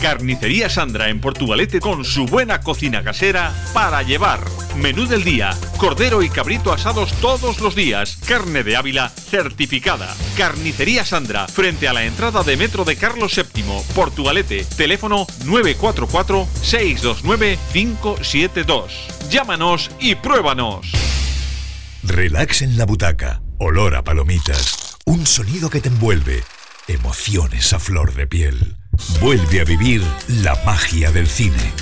Carnicería Sandra en Portugalete con su buena cocina casera para llevar. Menú del día, cordero y cabrito asados todos los días, carne de Ávila certificada. Carnicería Sandra, frente a la entrada de Metro de Carlos VII, Portugalete, teléfono 944-629-572. Llámanos y pruébanos. Relax en la butaca, olor a palomitas, un sonido que te envuelve, emociones a flor de piel. Vuelve a vivir la magia del cine.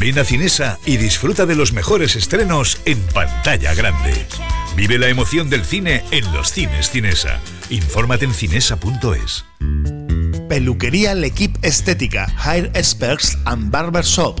Ven a Cinesa y disfruta de los mejores estrenos en pantalla grande. Vive la emoción del cine en los cines Cinesa. Infórmate en cinesa.es. Peluquería L'Equipe Estética, Hair Experts and Barber Shop.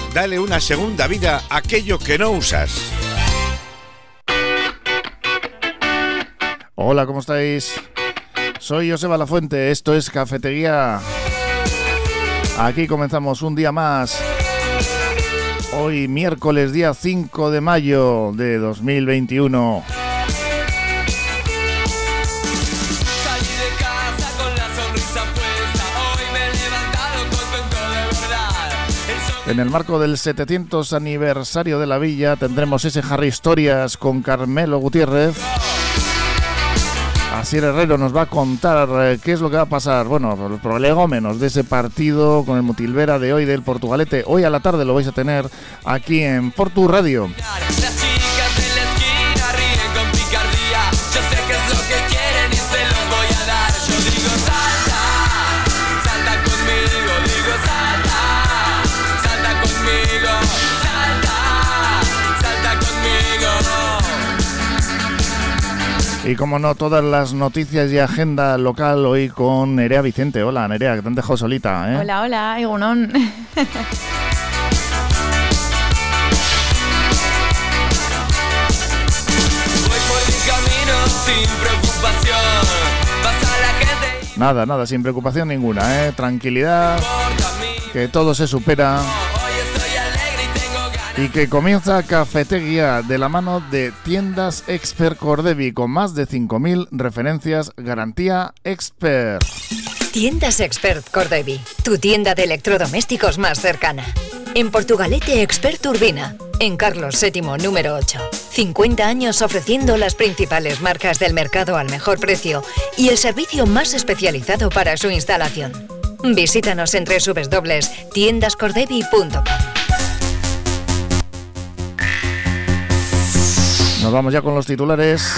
Dale una segunda vida a aquello que no usas. Hola, ¿cómo estáis? Soy Joseba La Fuente, esto es Cafetería. Aquí comenzamos un día más. Hoy miércoles día 5 de mayo de 2021. En el marco del 700 aniversario de la villa tendremos ese Harry Historias con Carmelo Gutiérrez. Asier Herrero nos va a contar eh, qué es lo que va a pasar. Bueno, los prolegómenos de ese partido con el Mutilvera de hoy del Portugalete. Hoy a la tarde lo vais a tener aquí en Portu Radio. Y como no, todas las noticias y agenda local hoy con Nerea Vicente. Hola Nerea, que te han dejado solita. ¿eh? Hola, hola, Igunón. Nada, nada, sin preocupación ninguna, ¿eh? Tranquilidad, que todo se supera y que comienza Cafetería de la mano de Tiendas Expert Cordevi con más de 5.000 referencias garantía Expert. Tiendas Expert Cordevi, tu tienda de electrodomésticos más cercana. En Portugalete Expert Urbina, en Carlos VII número 8. 50 años ofreciendo las principales marcas del mercado al mejor precio y el servicio más especializado para su instalación. Visítanos en www.tiendascordevi.com. Nos vamos ya con los titulares.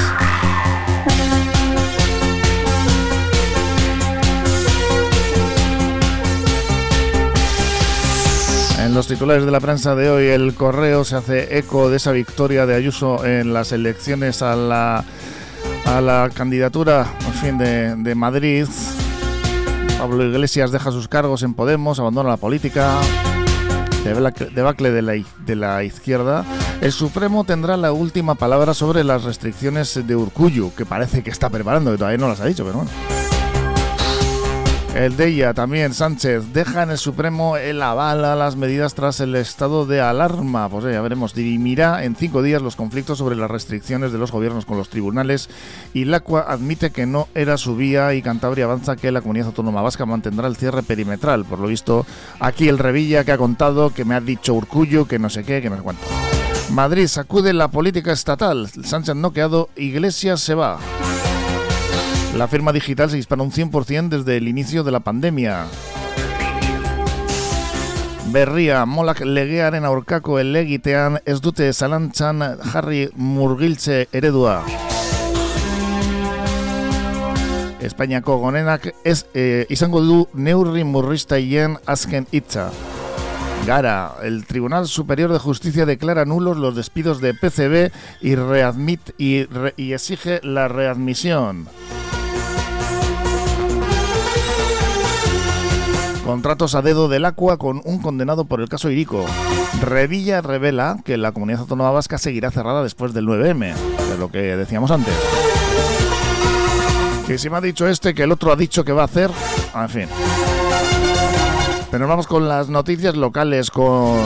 En los titulares de la prensa de hoy, el correo se hace eco de esa victoria de Ayuso en las elecciones a la, a la candidatura en fin, de, de Madrid Pablo Iglesias deja sus cargos en Podemos, abandona la política. Debacle de la, de la izquierda. El Supremo tendrá la última palabra sobre las restricciones de Urcuyu, que parece que está preparando, que todavía no las ha dicho, pero bueno. El ella también, Sánchez, deja en el Supremo el aval a las medidas tras el estado de alarma. Pues ya veremos, dirimirá en cinco días los conflictos sobre las restricciones de los gobiernos con los tribunales y LACUA admite que no era su vía y Cantabria avanza que la comunidad autónoma vasca mantendrá el cierre perimetral. Por lo visto, aquí el Revilla que ha contado, que me ha dicho Urcullo, que no sé qué, que no sé cuánto. Madrid sacude la política estatal. Sánchez no quedado, Iglesias se va. La firma digital se dispara un 100% desde el inicio de la pandemia. Berria, molak legearen aurkako elegitean ez dute zalantzan jarri murgiltze eredua. Espainiako gonenak ez eh, izango du neurri murristaien azken hitza. Gara, el Tribunal Superior de Justicia declara nulos los despidos de PCB y, readmit, y, re, y exige la readmisión. Contratos a dedo del Aqua con un condenado por el caso Irico. Revilla revela que la comunidad autónoma vasca seguirá cerrada después del 9M, de lo que decíamos antes. Que si me ha dicho este, que el otro ha dicho que va a hacer, en fin. Pero vamos con las noticias locales, con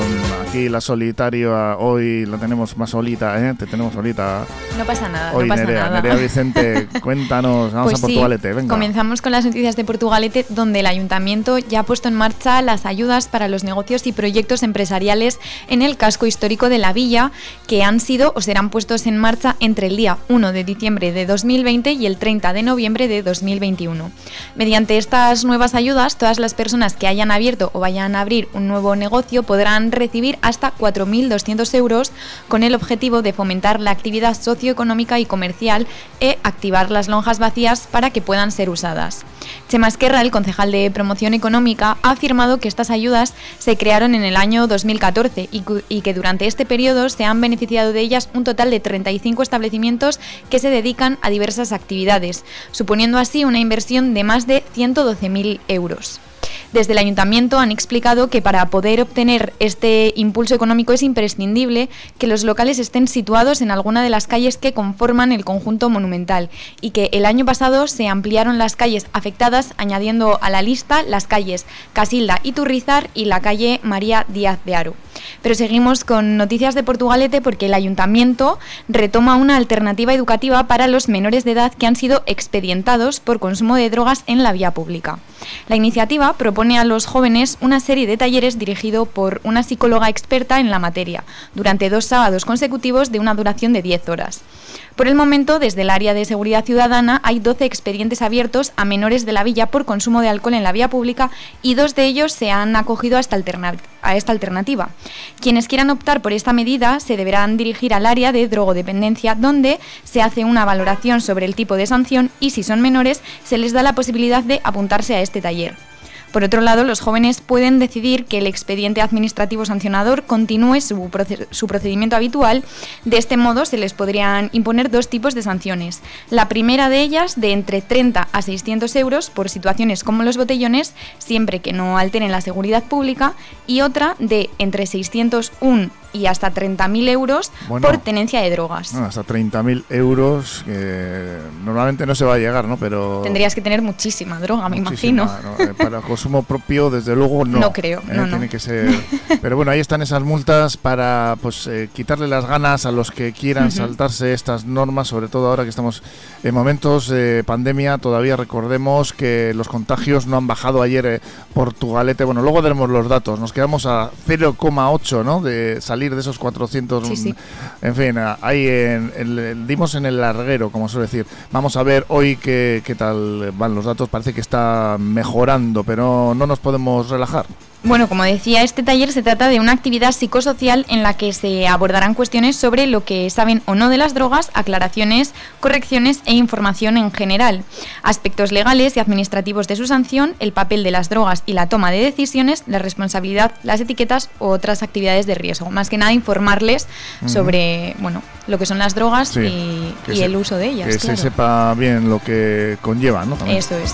aquí la solitaria, hoy la tenemos más solita, ¿eh? Te tenemos solita. No pasa nada, hoy no pasa Nerea, nada. Nerea Vicente, cuéntanos, vamos Pues a sí, Portugalete, venga. Comenzamos con las noticias de Portugalete, donde el ayuntamiento ya ha puesto en marcha las ayudas para los negocios y proyectos empresariales en el casco histórico de la villa, que han sido o serán puestos en marcha entre el día 1 de diciembre de 2020 y el 30 de noviembre de 2021. Mediante estas nuevas ayudas, todas las personas que hayan abierto o vayan a abrir un nuevo negocio podrán recibir hasta 4.200 euros con el objetivo de fomentar la actividad socioeconómica y comercial e activar las lonjas vacías para que puedan ser usadas. Chema Esquerra, el concejal de promoción económica, ha afirmado que estas ayudas se crearon en el año 2014 y, y que durante este periodo se han beneficiado de ellas un total de 35 establecimientos que se dedican a diversas actividades, suponiendo así una inversión de más de 112.000 euros. Desde el ayuntamiento han explicado que para poder obtener este impulso económico es imprescindible que los locales estén situados en alguna de las calles que conforman el conjunto monumental y que el año pasado se ampliaron las calles afectadas añadiendo a la lista las calles Casilda y Turrizar y la calle María Díaz de Aru. Pero seguimos con noticias de Portugalete porque el ayuntamiento retoma una alternativa educativa para los menores de edad que han sido expedientados por consumo de drogas en la vía pública. La iniciativa propone a los jóvenes una serie de talleres dirigido por una psicóloga experta en la materia, durante dos sábados consecutivos de una duración de 10 horas. Por el momento, desde el área de seguridad ciudadana hay 12 expedientes abiertos a menores de la villa por consumo de alcohol en la vía pública y dos de ellos se han acogido a esta, a esta alternativa. Quienes quieran optar por esta medida se deberán dirigir al área de drogodependencia donde se hace una valoración sobre el tipo de sanción y si son menores se les da la posibilidad de apuntarse a este taller. Por otro lado, los jóvenes pueden decidir que el expediente administrativo sancionador continúe su, su procedimiento habitual. De este modo, se les podrían imponer dos tipos de sanciones. La primera de ellas, de entre 30 a 600 euros por situaciones como los botellones, siempre que no alteren la seguridad pública, y otra de entre 601 y hasta 30.000 euros Bueno. por tenencia de drogas. Bueno, hasta 30.000 euros, normalmente no se va a llegar, ¿no? Pero... Tendrías que tener muchísima droga, me Muchísima, imagino. ¿no? Eh, Para consumo propio, desde luego, no. No creo, Eh, no, no. Tiene que ser. Pero bueno, ahí están esas multas para pues eh, quitarle las ganas a los que quieran saltarse estas normas, sobre todo ahora que estamos en momentos de pandemia. Todavía recordemos que los contagios no han bajado ayer eh, Portugalete. Bueno, luego tenemos los datos. Nos quedamos a 0,8, ¿no? De salir de esos 400. Sí, sí. En fin, ahí en, el- dimos en el larguero, como suele decir. Vamos a ver hoy qué, qué tal van los datos. Parece que está mejorando, pero no nos podemos relajar. Bueno, como decía, este taller se trata de una actividad psicosocial en la que se abordarán cuestiones sobre lo que saben o no de las drogas, aclaraciones, correcciones e información en general, aspectos legales y administrativos de su sanción, el papel de las drogas y la toma de decisiones, la responsabilidad, las etiquetas u otras actividades de riesgo. Más que nada informarles sobre, bueno, lo que son las drogas Sí, y, que y se- el uso de ellas. Que claro. se sepa bien lo que conlleva, ¿no? También. Eso es.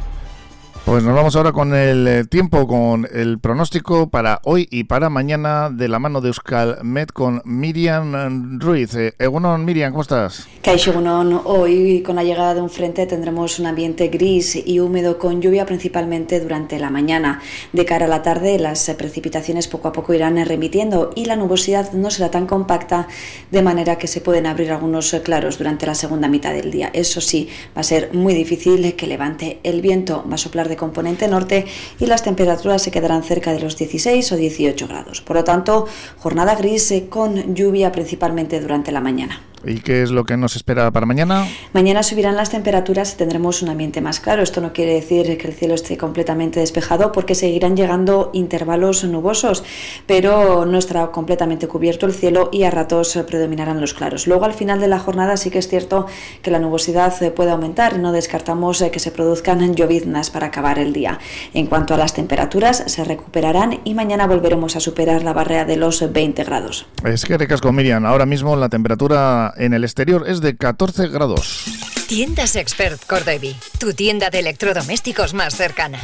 Pues nos vamos ahora con el eh, tiempo, con el pronóstico para hoy y para mañana de la mano de Euskal Med con Miriam Ruiz. Eh, Egunon, Miriam, ¿cómo estás? Egunon, hoy con la llegada de un frente tendremos un ambiente gris y húmedo con lluvia principalmente durante la mañana. De cara a la tarde las precipitaciones poco a poco irán remitiendo y la nubosidad no será tan compacta de manera que se pueden abrir algunos claros durante la segunda mitad del día. Eso sí, va a ser muy difícil que levante el viento, va a soplar de componente norte y las temperaturas se quedarán cerca de los 16 o 18 grados. Por lo tanto, jornada gris eh, con lluvia principalmente durante la mañana. ¿Y qué es lo que nos espera para mañana? Mañana subirán las temperaturas y tendremos un ambiente más claro. Esto no quiere decir que el cielo esté completamente despejado porque seguirán llegando intervalos nubosos, pero no estará completamente cubierto el cielo y a ratos predominarán los claros. Luego al final de la jornada sí que es cierto que la nubosidad puede aumentar no descartamos que se produzcan lloviznas para acabar el día. En cuanto a las temperaturas, se recuperarán y mañana volveremos a superar la barrera de los 20 grados. Es que recasco, Miriam. Ahora mismo la temperatura en el exterior es de 14 grados. Tiendas Expert Cordevi, tu tienda de electrodomésticos más cercana.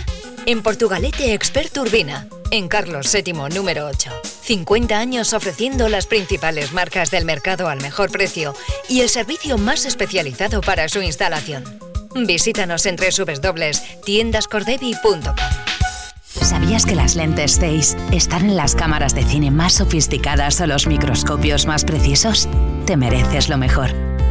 En Portugalete Expert Urbina, en Carlos VII número 8. 50 años ofreciendo las principales marcas del mercado al mejor precio y el servicio más especializado para su instalación. Visítanos en www.tiendascordevi.com. ¿Sabías que las lentes Zeiss están en las cámaras de cine más sofisticadas o los microscopios más precisos? Te mereces lo mejor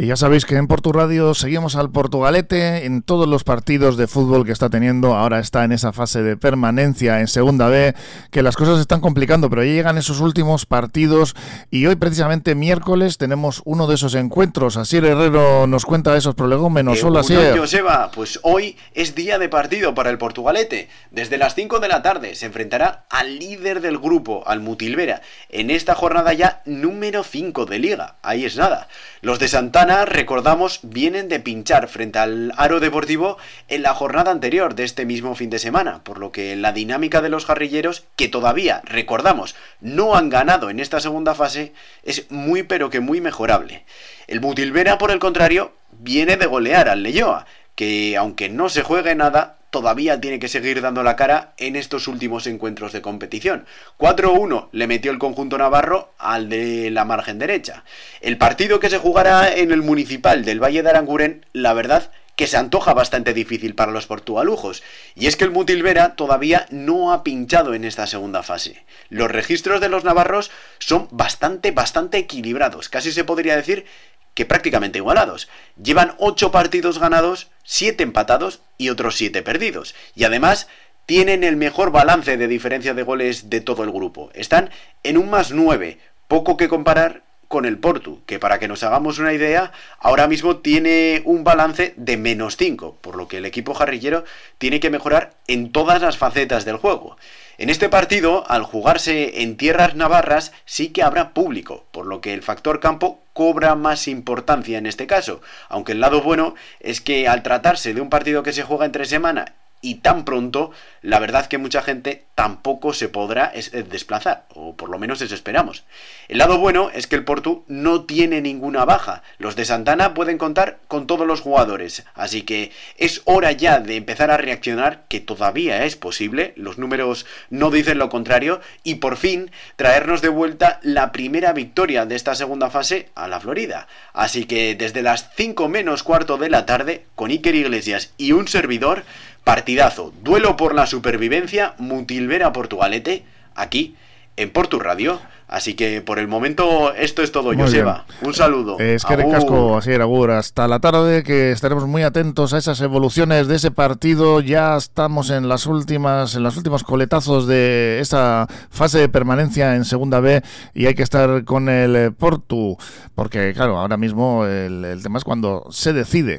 Y ya sabéis que en Portu Radio seguimos al Portugalete en todos los partidos de fútbol que está teniendo. Ahora está en esa fase de permanencia en Segunda B, que las cosas se están complicando, pero ya llegan esos últimos partidos y hoy precisamente miércoles tenemos uno de esos encuentros. Asier Herrero nos cuenta esos prolegómenos. Eh, Hola, Asier. Joseba, pues hoy es día de partido para el Portugalete. Desde las 5 de la tarde se enfrentará al líder del grupo, al Mutilvera, en esta jornada ya número 5 de liga. Ahí es nada. Los de Santana, recordamos, vienen de pinchar frente al Aro Deportivo en la jornada anterior de este mismo fin de semana, por lo que la dinámica de los jarrilleros, que todavía, recordamos, no han ganado en esta segunda fase, es muy pero que muy mejorable. El Mutilvera, por el contrario, viene de golear al Leyoa, que aunque no se juegue nada, todavía tiene que seguir dando la cara en estos últimos encuentros de competición. 4-1 le metió el conjunto navarro al de la margen derecha. El partido que se jugará en el municipal del Valle de Aranguren, la verdad que se antoja bastante difícil para los portugalujos, y es que el Mutilvera todavía no ha pinchado en esta segunda fase. Los registros de los navarros son bastante, bastante equilibrados, casi se podría decir que prácticamente igualados. Llevan 8 partidos ganados, 7 empatados y otros 7 perdidos. Y además tienen el mejor balance de diferencia de goles de todo el grupo. Están en un más 9, poco que comparar con el Portu, que para que nos hagamos una idea, ahora mismo tiene un balance de menos 5, por lo que el equipo jarrillero tiene que mejorar en todas las facetas del juego. En este partido, al jugarse en tierras navarras, sí que habrá público, por lo que el factor campo cobra más importancia en este caso, aunque el lado bueno es que al tratarse de un partido que se juega entre semana y tan pronto, la verdad que mucha gente tampoco se podrá eh, desplazar, o por lo menos eso esperamos. El lado bueno es que el Portu no tiene ninguna baja. Los de Santana pueden contar con todos los jugadores, así que es hora ya de empezar a reaccionar, que todavía es posible, los números no dicen lo contrario, y por fin traernos de vuelta la primera victoria de esta segunda fase a la Florida. Así que desde las 5 menos cuarto de la tarde, con Iker Iglesias y un servidor, partidazo, duelo por la supervivencia, Mutilvera Portugalete, aquí en Portu Radio. Así que por el momento esto es todo, Joseba. Un saludo. Es que casco, así era, Agur. Hasta la tarde que estaremos muy atentos a esas evoluciones de ese partido. Ya estamos en las últimas, en los últimos coletazos de esta fase de permanencia en Segunda B y hay que estar con el Portu, porque claro, ahora mismo el, el tema es cuando se decide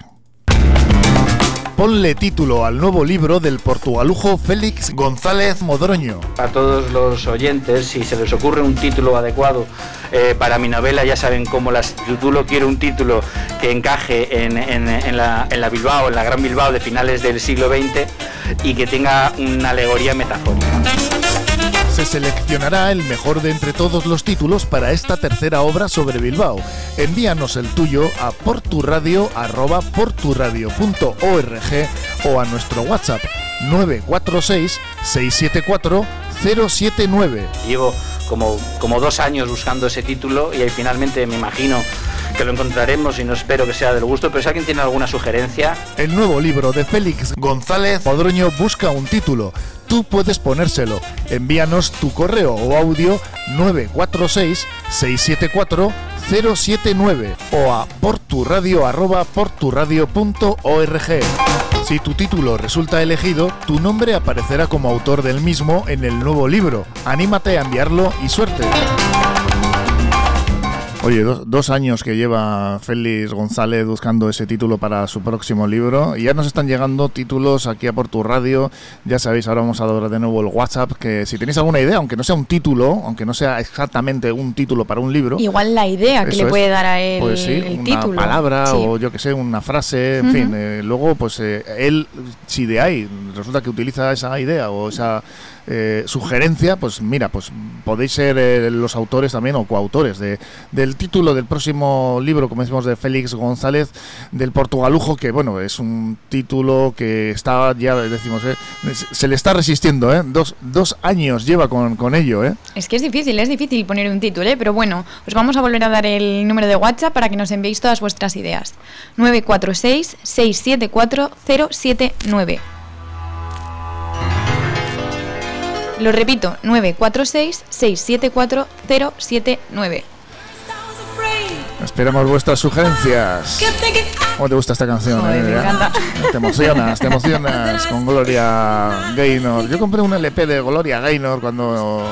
ponle título al nuevo libro del portugalujo Félix González Modroño. A todos los oyentes, si se les ocurre un título adecuado eh, para mi novela, ya saben cómo las título quiero un título que encaje en la Bilbao, en la Gran Bilbao de finales del siglo XX y que tenga una alegoría metafórica se seleccionará el mejor de entre todos los títulos para esta tercera obra sobre Bilbao. Envíanos el tuyo a porturadio.org o a nuestro WhatsApp 946 674 079. Llevo como, como dos años buscando ese título y ahí finalmente me imagino que lo encontraremos y no espero que sea del gusto, pero si alguien tiene alguna sugerencia. El nuevo libro de Félix González Podroño busca un título. Tú puedes ponérselo. Envíanos tu correo o audio 946 674 079 o a porturadio.org. Si tu título resulta elegido, tu nombre aparecerá como autor del mismo en el nuevo libro. Anímate a enviarlo y suerte. Oye, dos, años que lleva Félix González buscando ese título para su próximo libro y ya nos están llegando títulos aquí a por tu radio. Ya sabéis, ahora vamos a dar de nuevo el WhatsApp, que si tenéis alguna idea, aunque no sea un título, aunque no sea exactamente un título para un libro. Igual la idea que le puede dar a él pues sí, una palabra o yo que sé, una frase, en fin. Eh, luego, pues eh, él, si de ahí resulta que utiliza esa idea o esa eh, sugerencia, pues mira, pues podéis ser eh, los autores también o coautores de, del título del próximo libro, como decimos, de Félix González, del Portugalujo, que bueno, es un título que está, ya decimos, eh, se le está resistiendo, ¿eh? Dos, dos años lleva con, con ello, ¿eh? Es que es difícil, es difícil poner un título, ¿eh? Pero bueno, os vamos a volver a dar el número de WhatsApp para que nos enviéis todas vuestras ideas. 946 674 079 Lo repito, 946-674-079. Esperamos vuestras sugerencias. ¿Cómo te gusta esta canción? Eh? me encanta. Te emocionas, te emocionas con Gloria Gaynor. Yo compré un LP de Gloria Gaynor cuando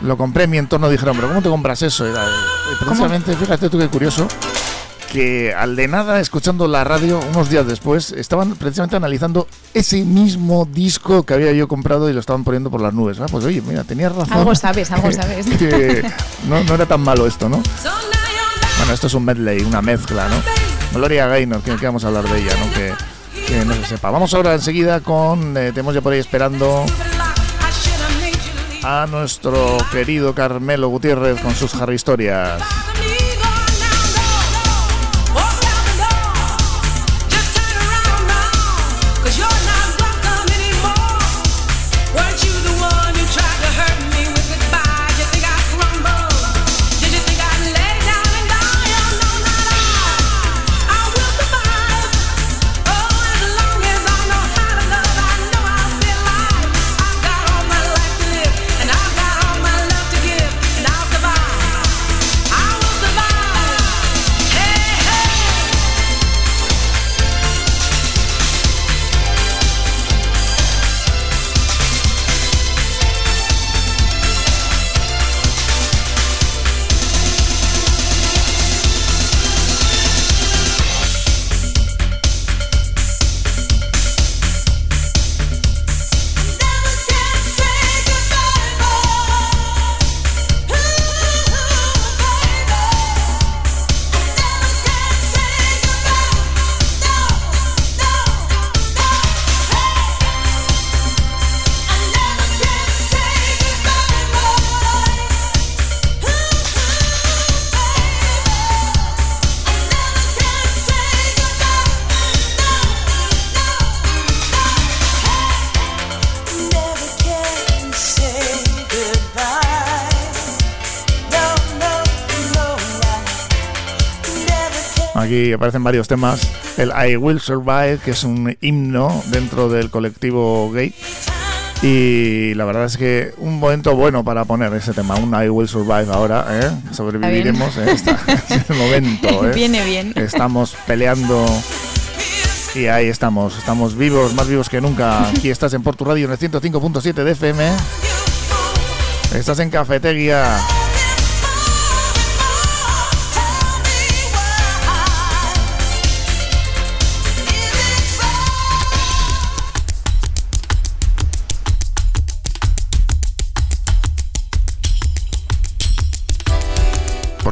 lo compré en mi entorno. Dijeron, pero ¿cómo te compras eso? Y precisamente, fíjate tú qué curioso que al de nada, escuchando la radio unos días después, estaban precisamente analizando ese mismo disco que había yo comprado y lo estaban poniendo por las nubes. Ah, pues oye, mira, tenías razón. Algo sabes, algo sabes. que no, no, era tan malo esto, ¿no? Bueno, esto es un medley, una mezcla, ¿no? Gloria Gaynor, que, vamos a hablar de ella, ¿no? Que, que, no se sepa. Vamos ahora enseguida con, eh, tenemos ya por ahí esperando a nuestro querido Carmelo Gutiérrez con sus Harry Historias. Aparecen varios temas. El I Will Survive, que es un himno dentro del colectivo gay. Y la verdad es que un momento bueno para poner ese tema, un I Will Survive ahora, ¿eh? sobreviviremos. ¿eh? Está, es el momento. ¿eh? Viene bien. Estamos peleando y ahí estamos, estamos vivos, más vivos que nunca. Aquí estás en Portu Radio en el 105.7 de FM. Estás en Cafetería.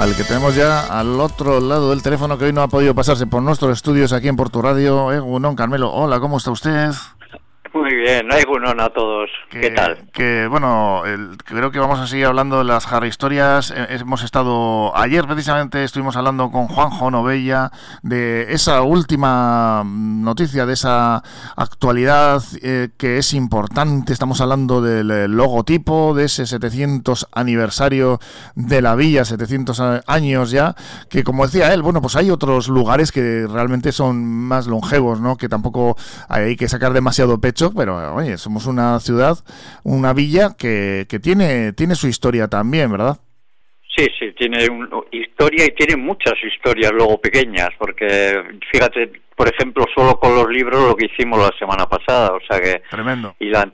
Al que tenemos ya al otro lado del teléfono que hoy no ha podido pasarse por nuestros estudios aquí en Porto Radio. Eh, Carmelo, hola, ¿cómo está usted? Bien, hay a todos. ¿Qué tal? Que bueno, creo que vamos a seguir hablando de las Harry historias. Eh, hemos estado ayer precisamente estuvimos hablando con Juanjo Novella de esa última noticia, de esa actualidad eh, que es importante. Estamos hablando del logotipo de ese 700 aniversario de la villa, 700 años ya, que como decía él, bueno, pues hay otros lugares que realmente son más longevos, ¿no? Que tampoco hay que sacar demasiado pecho pero oye, somos una ciudad, una villa que, que tiene, tiene su historia también, ¿verdad? Sí, sí, tiene historia y tiene muchas historias luego pequeñas, porque fíjate, por ejemplo, solo con los libros lo que hicimos la semana pasada, o sea que... Tremendo. Y la,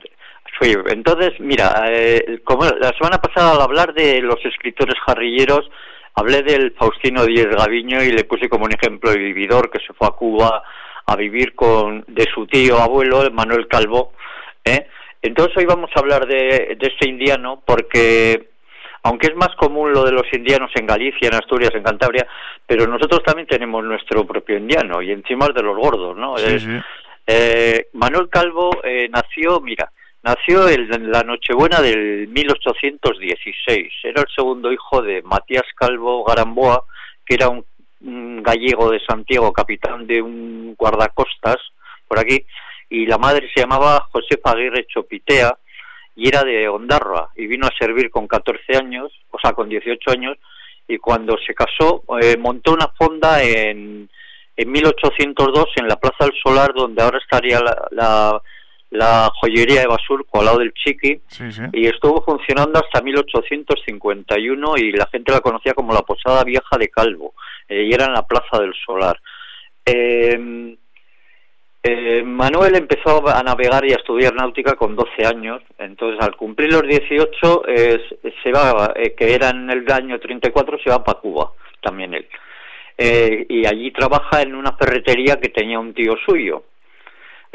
entonces, mira, eh, como la semana pasada al hablar de los escritores jarrilleros, hablé del Faustino Díez Gaviño y le puse como un ejemplo de vividor que se fue a Cuba a vivir con de su tío abuelo Manuel Calvo ¿eh? entonces hoy vamos a hablar de, este indiano porque aunque es más común lo de los indianos en Galicia, en Asturias, en Cantabria, pero nosotros también tenemos nuestro propio indiano y encima es de los gordos, ¿no? Eh, Manuel Calvo eh, nació, mira, nació en la Nochebuena del 1816. Era el segundo hijo de Matías Calvo Garamboa, que era un un gallego de Santiago, capitán de un guardacostas por aquí, y la madre se llamaba Josefa Aguirre Chopitea y era de Ondarroa y vino a servir con 14 años, o sea, con 18 años, y cuando se casó eh, montó una fonda en, en 1802 en la Plaza del Solar, donde ahora estaría la la joyería de Basurco al lado del Chiqui y estuvo funcionando hasta 1851 y la gente la conocía como la Posada Vieja de Calvo eh, y era en la Plaza del Solar. Em, eh, Manuel empezó a navegar y a estudiar náutica con 12 años, entonces al cumplir los 18 se va, eh, que era en el año 34, se va para Cuba, también él. y allí trabaja en una ferretería que tenía un tío suyo,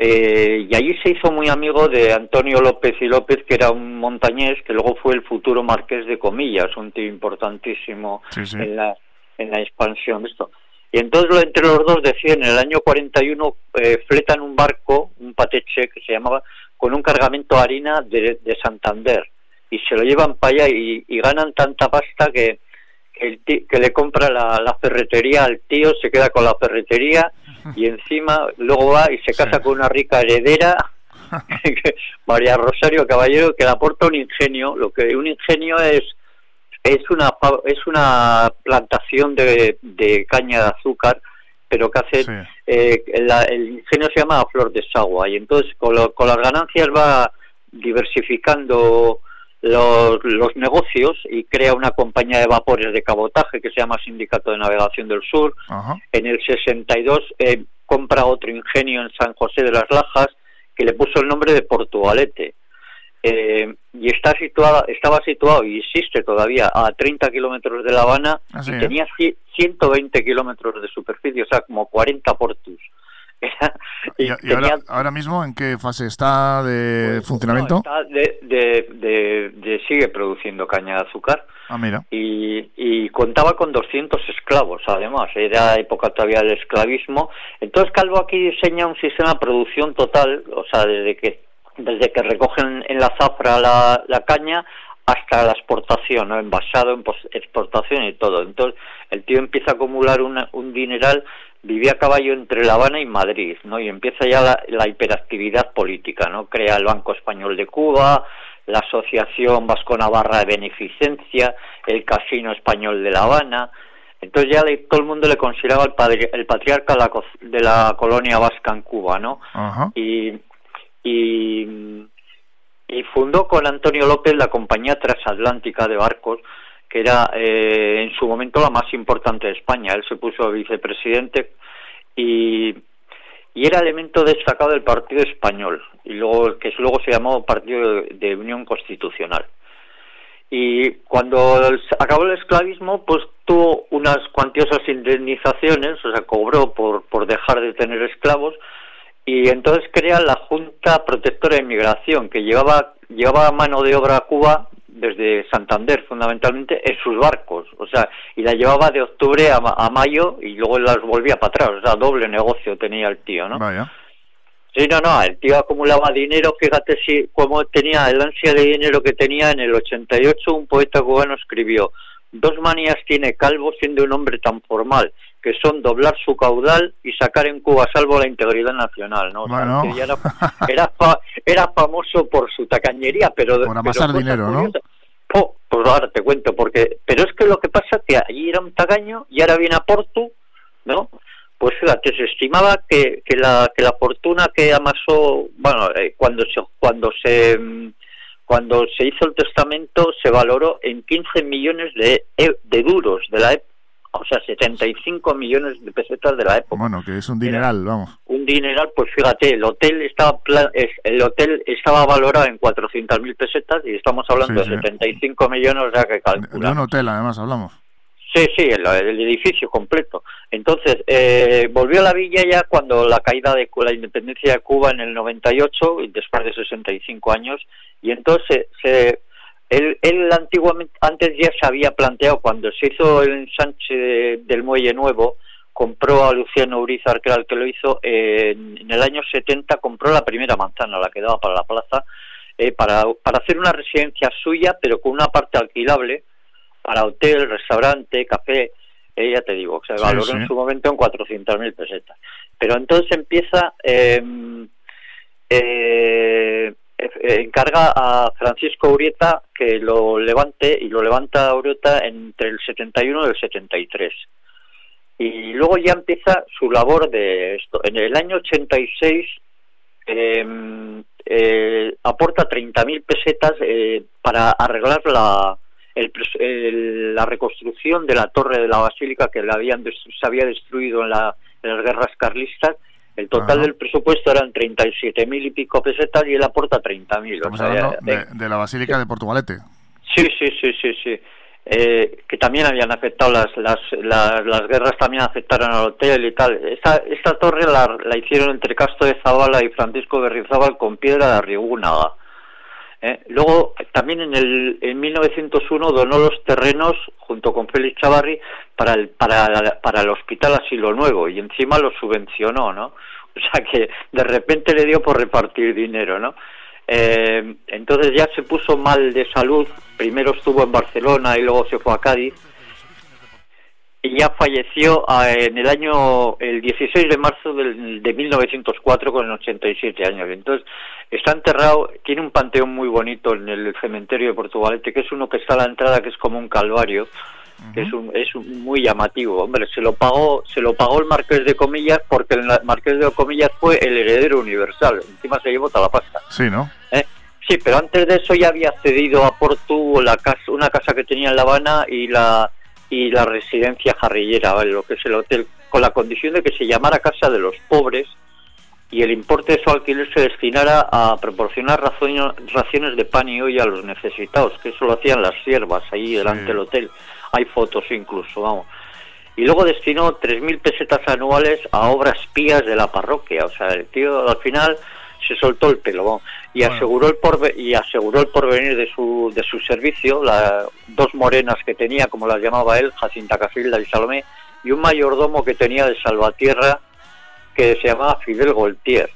eh, y allí se hizo muy amigo de Antonio López y López, que era un montañés que luego fue el futuro marqués de Comillas, un tío importantísimo En, la, en la expansión de esto. Y entonces entre los dos decían, en el año 41 eh, fletan un barco, un pateche que se llamaba, con un cargamento de harina de, Santander. Y se lo llevan para allá y, ganan tanta pasta que, que, le compra la, la ferretería al tío, se queda con la ferretería y encima luego va y se casa con una rica heredera, María Rosario Caballero, que le aporta un ingenio. Lo que un ingenio es es una es una plantación de, de caña de azúcar, pero que hace eh, el ingenio se llama Flor de Sagua y entonces con, con las ganancias va diversificando los, los, negocios y crea una compañía de vapores de cabotaje que se llama Sindicato de Navegación del Sur. En el 62 eh, compra otro ingenio en San José de las Lajas que le puso el nombre de Portugalete. Eh, y está situada, estaba situado y existe todavía a 30 kilómetros de La Habana y tenía 120 kilómetros de superficie, o sea, como 40 portus. ¿Y, ahora, mismo en qué fase está de pues, funcionamiento? de, sigue produciendo caña de azúcar. Ah, mira. Y, y, contaba con 200 esclavos, además. Era época todavía del esclavismo. Entonces Calvo aquí diseña un sistema de producción total, o sea, desde que desde que recogen en la zafra la, la caña hasta la exportación, ¿no? envasado en exportación y todo. Entonces el tío empieza a acumular un dineral, vivía a caballo entre La Habana y Madrid, ¿no? Y empieza ya la, hiperactividad política, ¿no? Crea el Banco Español de Cuba, la Asociación Vasco-Navarra de Beneficencia, el Casino Español de La Habana. Entonces ya todo el mundo le consideraba el, el patriarca de la, colonia vasca en Cuba, ¿no? Y, y y fundó con Antonio López la compañía transatlántica de barcos, que era eh, en su momento la más importante de España. Él se puso vicepresidente y, era elemento destacado del Partido Español, y luego que luego se llamó Partido de Unión Constitucional. Y cuando acabó el esclavismo, pues tuvo unas cuantiosas indemnizaciones, o sea, cobró por, por dejar de tener esclavos, y entonces crea la Junta Protectora de Inmigración, que llevaba, llevaba mano de obra a Cuba desde Santander, fundamentalmente, en sus barcos, o sea, y la llevaba de octubre a, mayo y luego las volvía para atrás, o sea, doble negocio tenía el tío, ¿no? Vaya. Sí, no, no, el tío acumulaba dinero, fíjate si cómo tenía el ansia de dinero que tenía en el 88, un poeta cubano escribió, dos manías tiene Calvo siendo un hombre tan formal, que son doblar su caudal y sacar en Cuba salvo la integridad nacional, ¿no? era, era, famoso por su tacañería, pero... Por amasar dinero, ¿no? Pues ahora te cuento, porque... Pero es que lo que pasa que allí era un tagaño y ahora viene a Porto, ¿no? Pues fíjate, se estimaba que, que, la, que la fortuna que amasó, bueno, eh, cuando se... Cuando se cuando se hizo el testamento se valoró en 15 millones de, de duros de la época o sea, 75 millones de pesetas de la época. Bueno, que es un dineral, vamos. Un dineral, pues fíjate, el hotel estaba el hotel estaba valorado en 400.000 pesetas y estamos hablando de 75 millones, o sea que calcula. De un hotel, además, hablamos. Sí, sí, el, edificio completo. Entonces, eh, volvió a la villa ya cuando la caída de la independencia de Cuba en el 98, después de 65 años, y entonces se él, antiguamente, antes ya se había planteado, cuando se hizo el ensanche del Muelle Nuevo, compró a Luciano Urizar, que era el que lo hizo, en, el año 70 compró la primera manzana, la que daba para la plaza, eh, para, para hacer una residencia suya, pero con una parte alquilable para hotel, restaurante, café, eh, ya te digo, se valoró en su momento en 400.000 pesetas. Pero entonces empieza... Em, eh, encarga a Francisco Urieta que lo levante y lo levanta Urieta entre el 71 y el 73. Y luego ya empieza su labor de esto. En el año 86 em, eh, aporta 30.000 pesetas eh, para arreglar la, la reconstrucción de la torre de la basílica que la habían se había destruido en, la, en las guerras carlistas el total del presupuesto eran 37 mil y pico pesetas y él aporta 30 mil. O sea, de, la Basílica de Portugalete. Sí, sí, sí, sí, sí. Eh, que también habían afectado las, las, las, guerras, también afectaron al hotel y tal. Esta, esta torre la, la hicieron entre Castro de Zavala y Francisco de Berrizábal con piedra de Arrigúnaga. ¿Eh? Luego, también en, el, en 1901 donó los terrenos junto con Félix Chavarri para el, para, para el Hospital Asilo Nuevo y encima lo subvencionó, ¿no? O sea que de repente le dio por repartir dinero, ¿no? Eh, entonces ya se puso mal de salud, primero estuvo en Barcelona y luego se fue a Cádiz ya falleció ah, en el año el 16 de marzo del, de 1904 con 87 años. Entonces está enterrado, tiene un panteón muy bonito en el cementerio de Portugalete, que es uno que está a la entrada, que es como un calvario, que es, un, es muy llamativo. Hombre, se lo pagó se lo pagó el Marqués de Comillas porque el Marqués de Comillas fue el heredero universal. Encima se llevó toda la pasta. Sí, ¿no? ¿Eh? Sí, pero antes de eso ya había cedido a Portu la casa, una casa que tenía en La Habana y la y la residencia jarrillera, lo que es el hotel, con la condición de que se llamara Casa de los Pobres y el importe de su alquiler se destinara a proporcionar raciones de pan y olla a los necesitados, que eso lo hacían las siervas ahí delante del hotel. Hay fotos incluso, vamos. y luego destinó 3.000 pesetas anuales a obras pías de la parroquia. O sea, el tío al final se soltó el pelo y aseguró el porve y aseguró el porvenir de su de su servicio las dos morenas que tenía como las llamaba él Jacinta Casilda y Salomé y un mayordomo que tenía de Salvatierra que se llamaba Fidel Goltier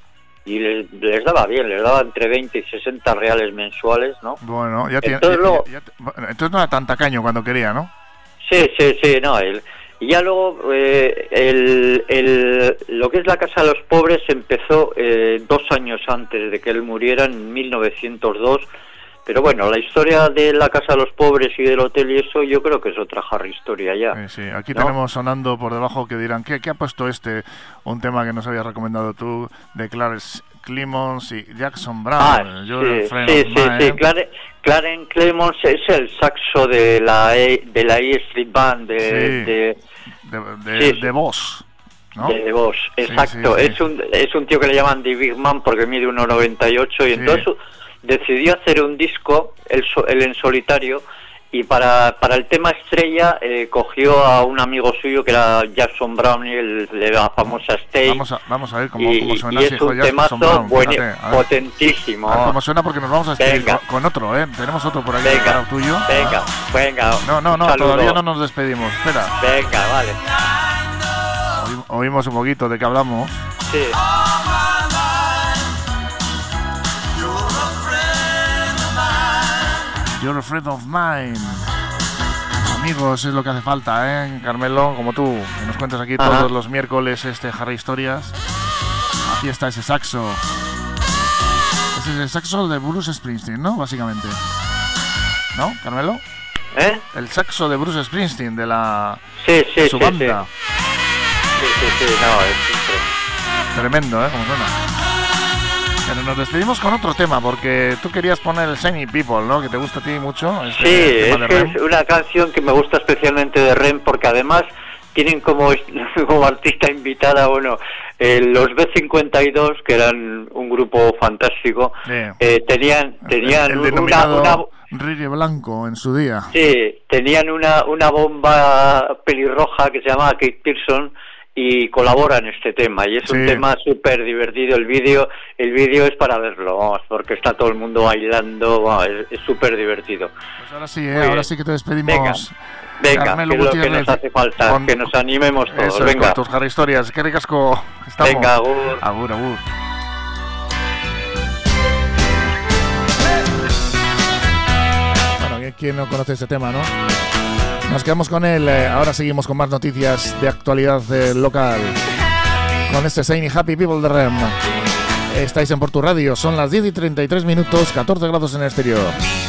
y les, daba bien, les daba entre 20 y 60 reales mensuales, ¿no? Bueno, ya tiene, entonces, entonces no era tan tacaño cuando quería, ¿no? Sí, sí, sí, no, él, y ya luego eh, el, el, lo que es la Casa de los Pobres empezó eh, dos años antes de que él muriera, en 1902. Pero bueno, la historia de la Casa de los Pobres y del hotel y eso yo creo que es otra jarra historia ya. Sí, aquí tenemos sonando por debajo que dirán, ¿qué, ¿qué, ha puesto este? Un tema que nos habías recomendado tú de Clarence Clemons y Jackson Brown. Ah, sí, sí, sí, Clarence Clemons es el saxo de la e, de la E Street Band de de, de, de, voz. ¿no? De, voz, exacto. Es un es un tío que le llaman The Big Man porque mide 1.98 y entonces decidió hacer un disco él, él en solitario y para, para el tema estrella eh, cogió a un amigo suyo que era Jackson Brown y el de la famosa Stay vamos a, vamos a ver cómo, cómo suena y es un temazo bueno, potentísimo. Cómo suena porque nos vamos a despedir con, otro ¿eh? tenemos otro por aquí venga, tuyo. Venga venga no no no todavía no nos despedimos. Espera. Venga vale. Oímos un poquito de qué hablamos. Sí You're a friend of mine. Amigos, es lo que hace falta, ¿eh? Carmelo, como tú, que nos cuentas aquí todos los miércoles este Harry Historias. Aquí está ese saxo. Ese es el saxo de Bruce Springsteen, ¿no? Básicamente. ¿No, Carmelo? ¿Eh? El saxo de Bruce Springsteen, de la sí, sí, de su sí, banda. Sí, sí, sí, no, es Tremendo, ¿eh? Como suena. Pero nos despedimos con otro tema, porque tú querías poner el Shiny People, ¿no? Que te gusta a ti mucho. Este sí, es, que es una canción que me gusta especialmente de Ren, porque además tienen como, como artista invitada, bueno, eh, los B52, que eran un grupo fantástico, eh, tenían, tenían el, una, una Blanco en su día. Sí, tenían una, una bomba pelirroja que se llamaba Kate Pearson, y colabora en este tema y es un tema súper divertido. El vídeo el vídeo es para verlo porque está todo el mundo bailando es súper divertido. Pues ahora sí ¿eh? ahora sí que te despedimos. Venga, venga que lo que nos hace falta que nos animemos todos eso venga. es, con tus historias qué ricasco estamos. Venga agur. Agur agur. Bueno quién no conoce este tema no nos quedamos con él. Eh, ahora seguimos con más noticias de actualidad eh, local. Con este Shiny Happy People de REM. Estáis en Portu Radio. Son las 10 y 33 minutos, 14 grados en el exterior.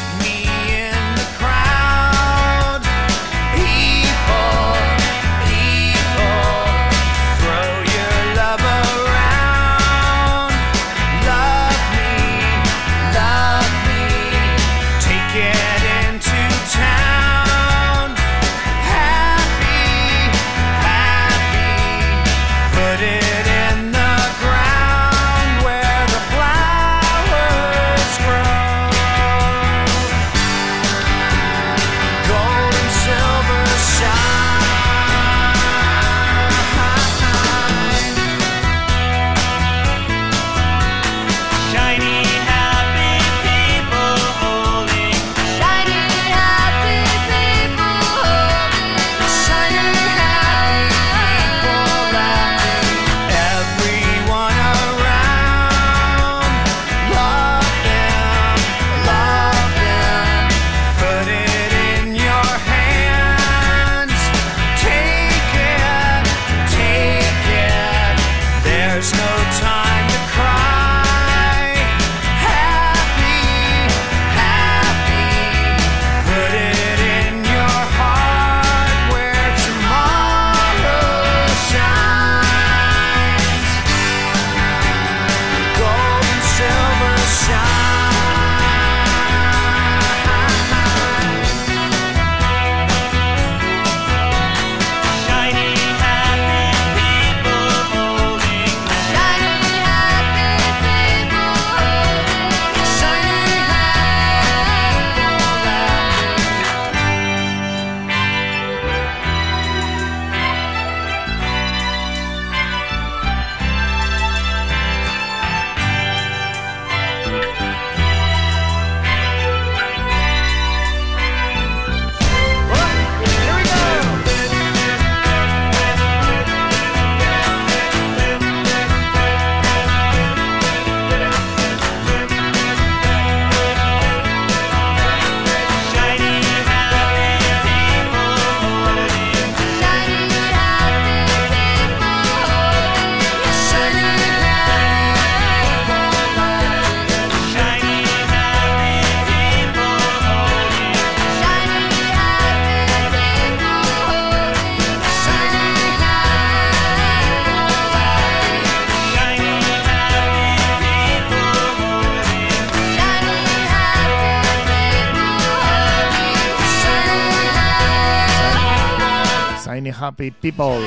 Happy People.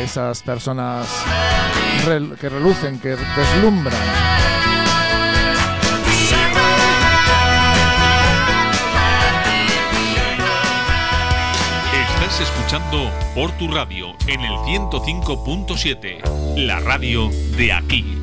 Esas personas que relucen, que deslumbran. Estás escuchando por tu radio en el 105.7, la radio de aquí.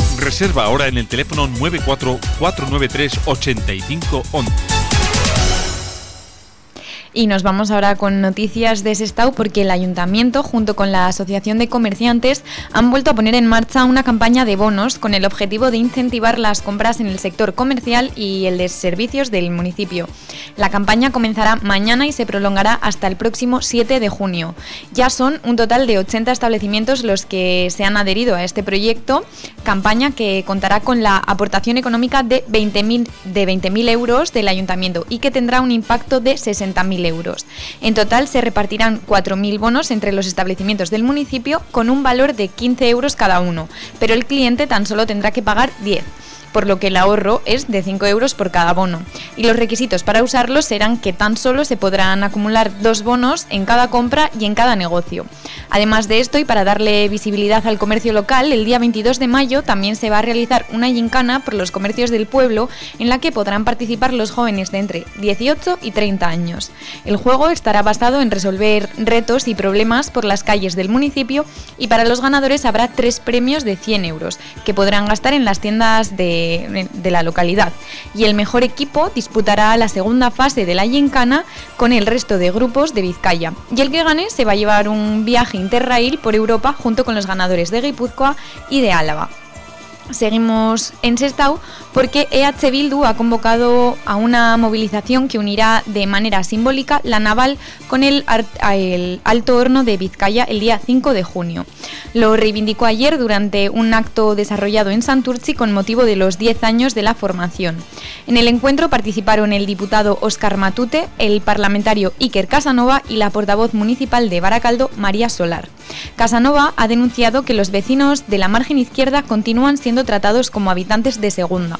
Reserva ahora en el teléfono 944938511. Y nos vamos ahora con noticias de Sestao porque el ayuntamiento, junto con la Asociación de Comerciantes, han vuelto a poner en marcha una campaña de bonos con el objetivo de incentivar las compras en el sector comercial y el de servicios del municipio. La campaña comenzará mañana y se prolongará hasta el próximo 7 de junio. Ya son un total de 80 establecimientos los que se han adherido a este proyecto, campaña que contará con la aportación económica de 20.000 de 20 euros del ayuntamiento y que tendrá un impacto de 60.000 euros. En total se repartirán 4.000 bonos entre los establecimientos del municipio con un valor de 15 euros cada uno, pero el cliente tan solo tendrá que pagar 10 por lo que el ahorro es de 5 euros por cada bono. Y los requisitos para usarlos serán que tan solo se podrán acumular dos bonos en cada compra y en cada negocio. Además de esto, y para darle visibilidad al comercio local, el día 22 de mayo también se va a realizar una gincana por los comercios del pueblo en la que podrán participar los jóvenes de entre 18 y 30 años. El juego estará basado en resolver retos y problemas por las calles del municipio y para los ganadores habrá tres premios de 100 euros que podrán gastar en las tiendas de de, la localidad. Y el mejor equipo disputará la segunda fase de la Gincana con el resto de grupos de Vizcaya. Y el que gane se va a llevar un viaje interrail por Europa junto con los ganadores de Guipúzcoa y de Álava. Seguimos en Sestao porque EH Bildu ha convocado a una movilización que unirá de manera simbólica la naval con el, Alto Horno de Vizcaya el día 5 de junio. Lo reivindicó ayer durante un acto desarrollado en Santurci con motivo de los 10 años de la formación. En el encuentro participaron el diputado Óscar Matute, el parlamentario Iker Casanova y la portavoz municipal de Baracaldo, María Solar. Casanova ha denunciado que los vecinos de la margen izquierda continúan siendo tratados como habitantes de segunda.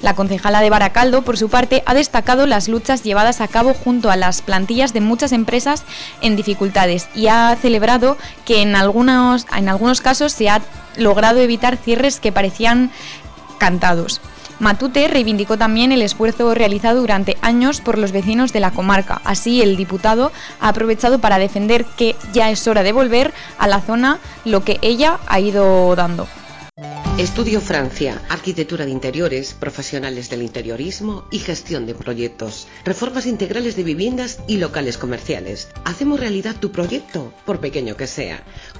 La concejala de Baracaldo, por su parte, ha destacado las luchas llevadas a cabo junto a las plantillas de muchas empresas en dificultades y ha celebrado que en algunos, en algunos casos se ha logrado evitar cierres que parecían cantados. Matute reivindicó también el esfuerzo realizado durante años por los vecinos de la comarca. Así, el diputado ha aprovechado para defender que ya es hora de volver a la zona lo que ella ha ido dando. Estudio Francia, arquitectura de interiores, profesionales del interiorismo y gestión de proyectos, reformas integrales de viviendas y locales comerciales. Hacemos realidad tu proyecto, por pequeño que sea.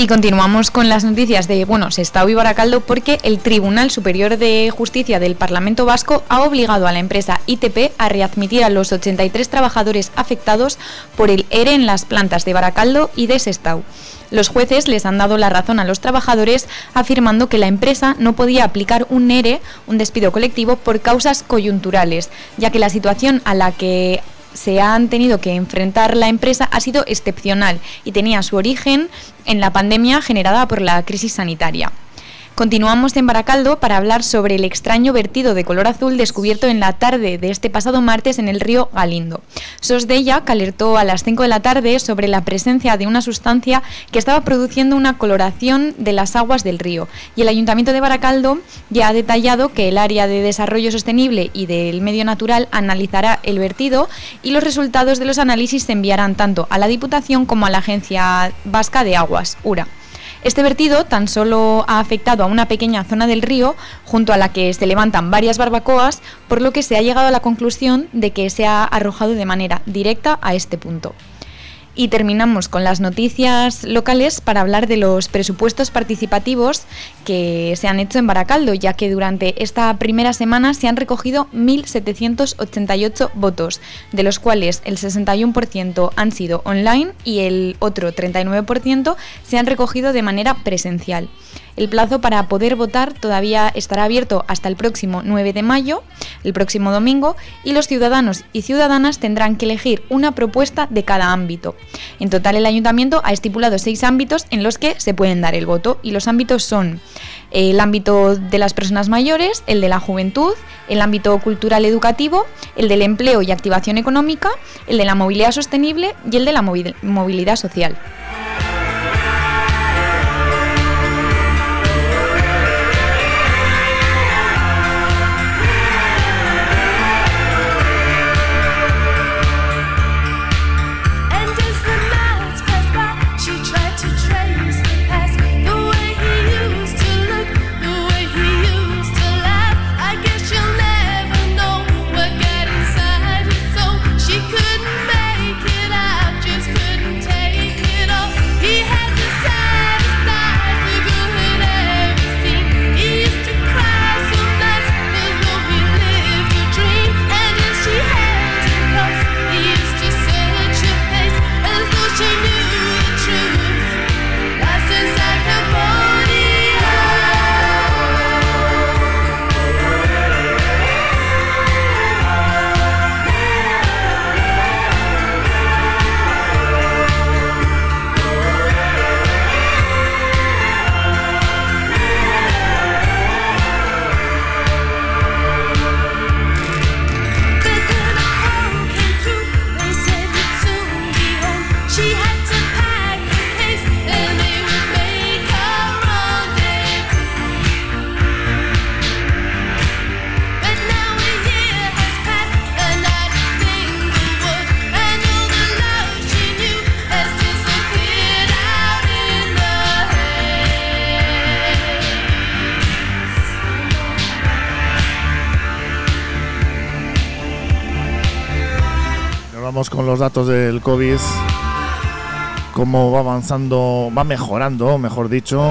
Y continuamos con las noticias de, bueno, Sestao y Baracaldo porque el Tribunal Superior de Justicia del Parlamento Vasco ha obligado a la empresa ITP a readmitir a los 83 trabajadores afectados por el ERE en las plantas de Baracaldo y de Sestao. Los jueces les han dado la razón a los trabajadores afirmando que la empresa no podía aplicar un ERE, un despido colectivo, por causas coyunturales, ya que la situación a la que se han tenido que enfrentar la empresa ha sido excepcional y tenía su origen en la pandemia generada por la crisis sanitaria. Continuamos en Baracaldo para hablar sobre el extraño vertido de color azul descubierto en la tarde de este pasado martes en el río Galindo. SOS de ella alertó a las 5 de la tarde sobre la presencia de una sustancia que estaba produciendo una coloración de las aguas del río. Y el Ayuntamiento de Baracaldo ya ha detallado que el área de desarrollo sostenible y del medio natural analizará el vertido y los resultados de los análisis se enviarán tanto a la Diputación como a la Agencia Vasca de Aguas, URA. Este vertido tan solo ha afectado a una pequeña zona del río, junto a la que se levantan varias barbacoas, por lo que se ha llegado a la conclusión de que se ha arrojado de manera directa a este punto. Y terminamos con las noticias locales para hablar de los presupuestos participativos que se han hecho en Baracaldo, ya que durante esta primera semana se han recogido 1.788 votos, de los cuales el 61% han sido online y el otro 39% se han recogido de manera presencial. El plazo para poder votar todavía estará abierto hasta el próximo 9 de mayo, el próximo domingo, y los ciudadanos y ciudadanas tendrán que elegir una propuesta de cada ámbito. En total, el ayuntamiento ha estipulado seis ámbitos en los que se pueden dar el voto, y los ámbitos son el ámbito de las personas mayores, el de la juventud, el ámbito cultural educativo, el del empleo y activación económica, el de la movilidad sostenible y el de la movilidad social. Los datos del COVID, cómo va avanzando, va mejorando, mejor dicho,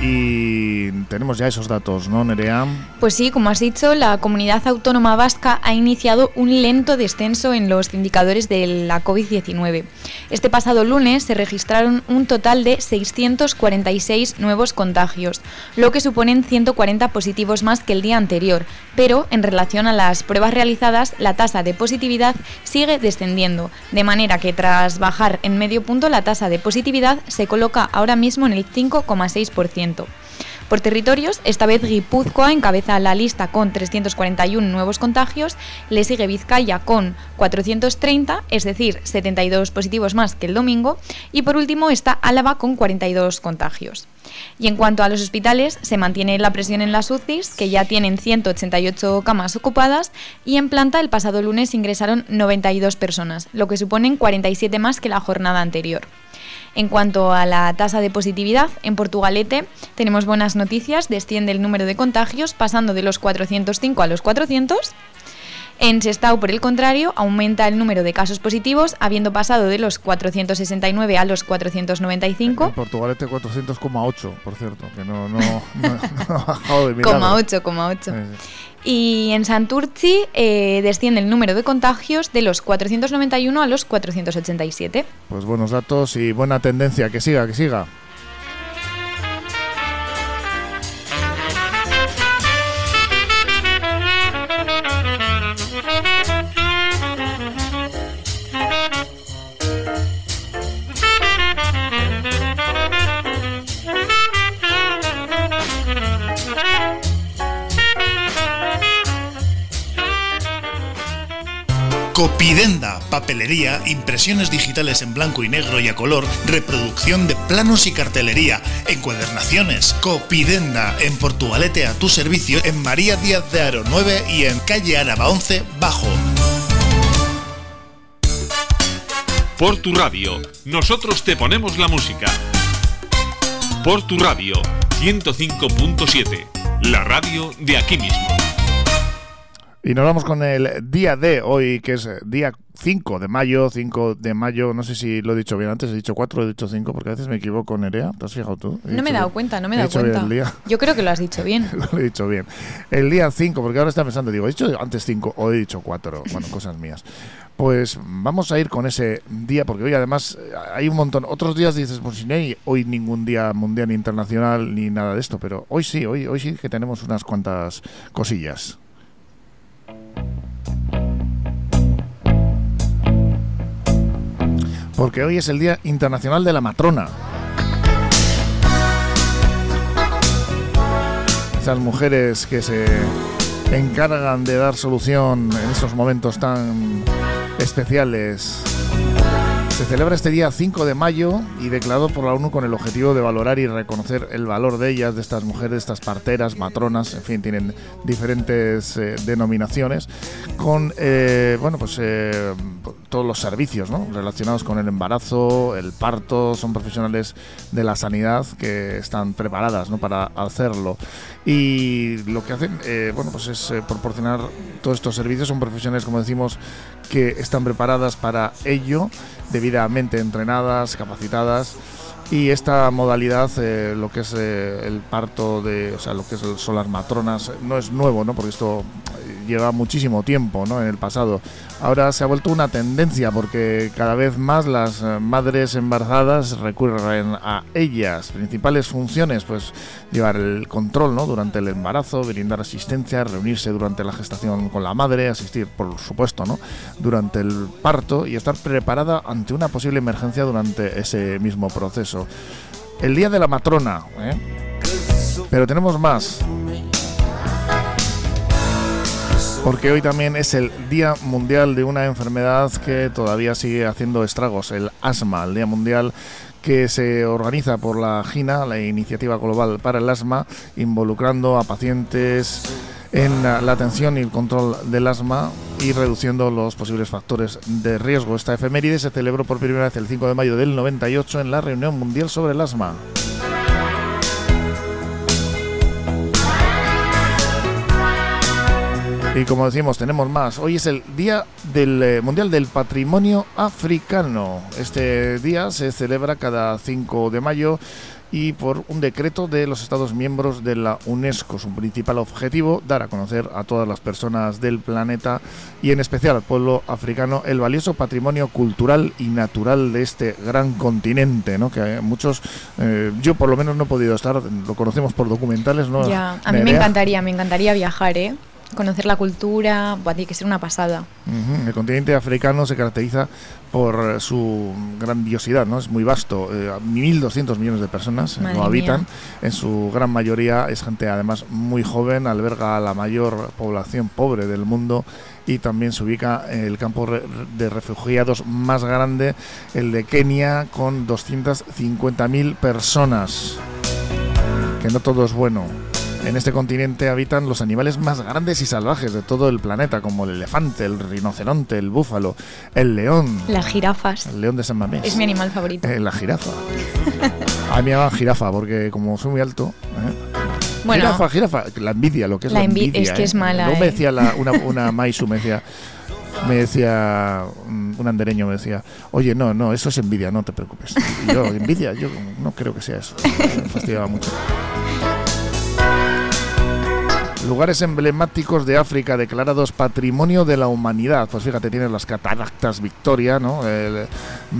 y tenemos ya esos datos, ¿no, Nerea? Pues sí, como has dicho, la comunidad autónoma vasca ha iniciado un lento descenso en los indicadores de la COVID-19. Este pasado lunes se registraron un total de 646 nuevos contagios, lo que suponen 140 positivos más que el día anterior, pero en relación a las pruebas realizadas, la tasa de positividad sigue descendiendo, de manera que tras bajar en medio punto, la tasa de positividad se coloca ahora mismo en el 5,6%. Por territorios, esta vez Guipúzcoa encabeza la lista con 341 nuevos contagios, le sigue Vizcaya con 430, es decir, 72 positivos más que el domingo, y por último está Álava con 42 contagios. Y en cuanto a los hospitales, se mantiene la presión en las UCIs, que ya tienen 188 camas ocupadas, y en planta el pasado lunes ingresaron 92 personas, lo que suponen 47 más que la jornada anterior. En cuanto a la tasa de positividad, en Portugalete tenemos buenas noticias, desciende el número de contagios pasando de los 405 a los 400. En Sestao, por el contrario, aumenta el número de casos positivos, habiendo pasado de los 469 a los 495. En Portugalete 400,8, por cierto, que no, no, ha bajado de milagro. 8,8. Y en Santurci eh, desciende el número de contagios de los 491 a los 487. Pues buenos datos y buena tendencia, que siga, que siga. Papelería, impresiones digitales en blanco y negro y a color, reproducción de planos y cartelería, encuadernaciones. Copidenda, en Portugalete a tu servicio, en María Díaz de Aro 9 y en calle Araba 11 Bajo. Por tu radio, nosotros te ponemos la música. Por tu radio, 105.7, la radio de aquí mismo. Y nos vamos con el día de hoy, que es día 5 de mayo, 5 de mayo, no sé si lo he dicho bien antes, he dicho 4, he dicho 5, porque a veces me equivoco, Nerea, ¿te has fijado tú? no me he dado cuenta, no me he dado cuenta. Yo creo que lo has dicho bien. lo he dicho bien. El día 5, porque ahora está pensando, digo, ¿he dicho antes 5 o he dicho 4? Bueno, cosas mías. Pues vamos a ir con ese día, porque hoy además hay un montón. Otros días dices, pues si no hay hoy ningún día mundial ni internacional ni nada de esto, pero hoy sí, hoy, hoy sí que tenemos unas cuantas cosillas. Porque hoy es el Día Internacional de la Matrona. Esas mujeres que se encargan de dar solución en esos momentos tan especiales. Se celebra este día 5 de mayo y declarado por la ONU con el objetivo de valorar y reconocer el valor de ellas, de estas mujeres, de estas parteras, matronas, en fin, tienen diferentes eh, denominaciones, con eh, bueno, pues eh, todos los servicios relacionados con el embarazo, el parto, son profesionales de la sanidad que están preparadas para hacerlo. Y lo que hacen bueno, pues es proporcionar todos estos servicios, son profesionales, como decimos, que están preparadas para ello, debidamente entrenadas, capacitadas. Y esta modalidad, eh, lo que es eh, el parto de, o sea, lo que son las matronas, no es nuevo, ¿no? Porque esto lleva muchísimo tiempo, ¿no? En el pasado ahora se ha vuelto una tendencia porque cada vez más las eh, madres embarazadas recurren a ellas. Principales funciones, pues llevar el control ¿no? durante el embarazo, brindar asistencia, reunirse durante la gestación con la madre, asistir, por supuesto, ¿no? durante el parto y estar preparada ante una posible emergencia durante ese mismo proceso. El día de la matrona, ¿eh? pero tenemos más porque hoy también es el Día Mundial de una enfermedad que todavía sigue haciendo estragos, el asma, el Día Mundial que se organiza por la GINA, la Iniciativa Global para el Asma, involucrando a pacientes en la atención y el control del asma y reduciendo los posibles factores de riesgo. Esta efeméride se celebró por primera vez el 5 de mayo del 98 en la Reunión Mundial sobre el Asma. Y como decimos, tenemos más. Hoy es el Día del eh, Mundial del Patrimonio Africano. Este día se celebra cada 5 de mayo y por un decreto de los Estados miembros de la UNESCO. Su principal objetivo, dar a conocer a todas las personas del planeta y en especial al pueblo africano el valioso patrimonio cultural y natural de este gran continente, ¿no? Que muchos, eh, yo por lo menos no he podido estar, lo conocemos por documentales, ¿no? Ya, a mí me encantaría, me encantaría viajar, ¿eh? Conocer la cultura, tiene que ser una pasada. El continente africano se caracteriza por su grandiosidad, ¿no? Es muy vasto, 1.200 eh, millones de personas lo habitan, en su gran mayoría es gente además muy joven, alberga la mayor población pobre del mundo y también se ubica el campo de refugiados más grande, el de Kenia, con 250.000 personas. Que no todo es bueno. En este continente habitan los animales más grandes y salvajes de todo el planeta, como el elefante, el rinoceronte, el búfalo, el león. Las jirafas. El león de San Mamés. Es mi animal favorito. Eh, la jirafa. A mí me llaman jirafa porque como soy muy alto... ¿eh? Bueno, jirafa, jirafa, la envidia, lo que es la, envidia. Es que es ¿eh? mala. No me decía una, una maisu, me decía me decía un andereño me decía oye no no eso es envidia no te preocupes y yo envidia yo no creo que sea eso me fastidiaba mucho Lugares emblemáticos de África declarados Patrimonio de la Humanidad. Pues fíjate, tienes las cataratas Victoria, ¿no?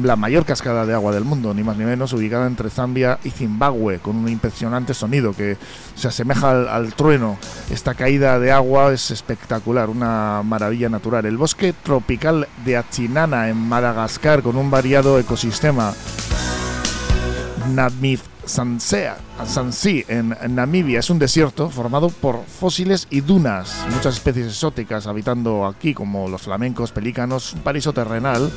la mayor cascada de agua del mundo, ni más ni menos, ubicada entre Zambia y Zimbabue, con un impresionante sonido que se asemeja al, trueno. Esta caída de agua es espectacular, una maravilla natural. El bosque tropical de Achinana en Madagascar, con un variado ecosistema. Namif Sansi, en Namibia. Es un desierto formado por fósiles y dunas. Muchas especies exóticas habitando aquí, como los flamencos, pelícanos, un paraíso terrenal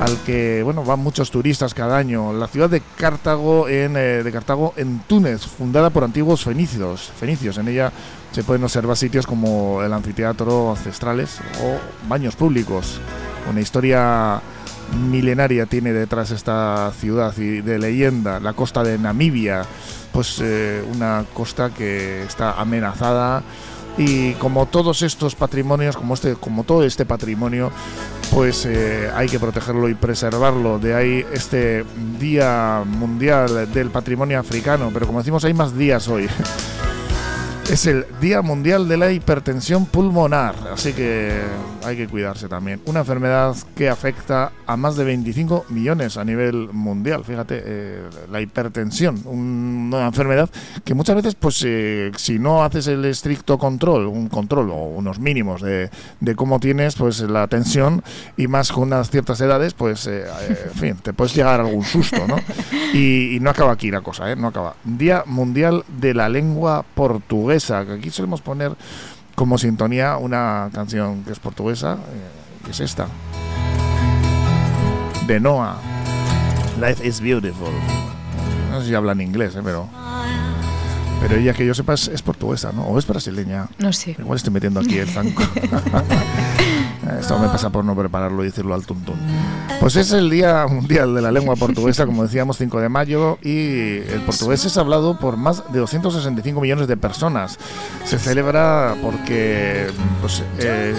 al que bueno van muchos turistas cada año. La ciudad de Cartago en eh, de Cartago en Túnez, fundada por antiguos fenicios. Fenicios. En ella se pueden observar sitios como el anfiteatro ancestrales o baños públicos. Una historia milenaria tiene detrás esta ciudad y de leyenda, la costa de Namibia, pues eh, una costa que está amenazada y como todos estos patrimonios, como este, como todo este patrimonio, pues eh, hay que protegerlo y preservarlo. De ahí este Día Mundial del Patrimonio Africano, pero como decimos hay más días hoy. Es el Día Mundial de la Hipertensión Pulmonar, así que hay que cuidarse también. Una enfermedad que afecta a más de 25 millones a nivel mundial. Fíjate, eh, la hipertensión, una enfermedad que muchas veces, pues eh, si no haces el estricto control, un control o unos mínimos de, cómo tienes pues la tensión y más con unas ciertas edades, pues eh, en fin, te puedes llegar a algún susto, ¿no? Y, y no acaba aquí la cosa, ¿eh? No acaba. Día Mundial de la Lengua Portuguesa que aquí solemos poner como sintonía una canción que es portuguesa, eh, que es esta. De Noah. Life is beautiful. No sé si habla en inglés, eh, pero. Pero ella que yo sepa es, portuguesa, ¿no? O es brasileña. No sé. Igual estoy metiendo aquí el zanco. Esto me pasa por no prepararlo y decirlo al tuntún. Pues es el Día Mundial de la Lengua Portuguesa, como decíamos, 5 de mayo, y el portugués es hablado por más de 265 millones de personas. Se celebra porque, pues, eh,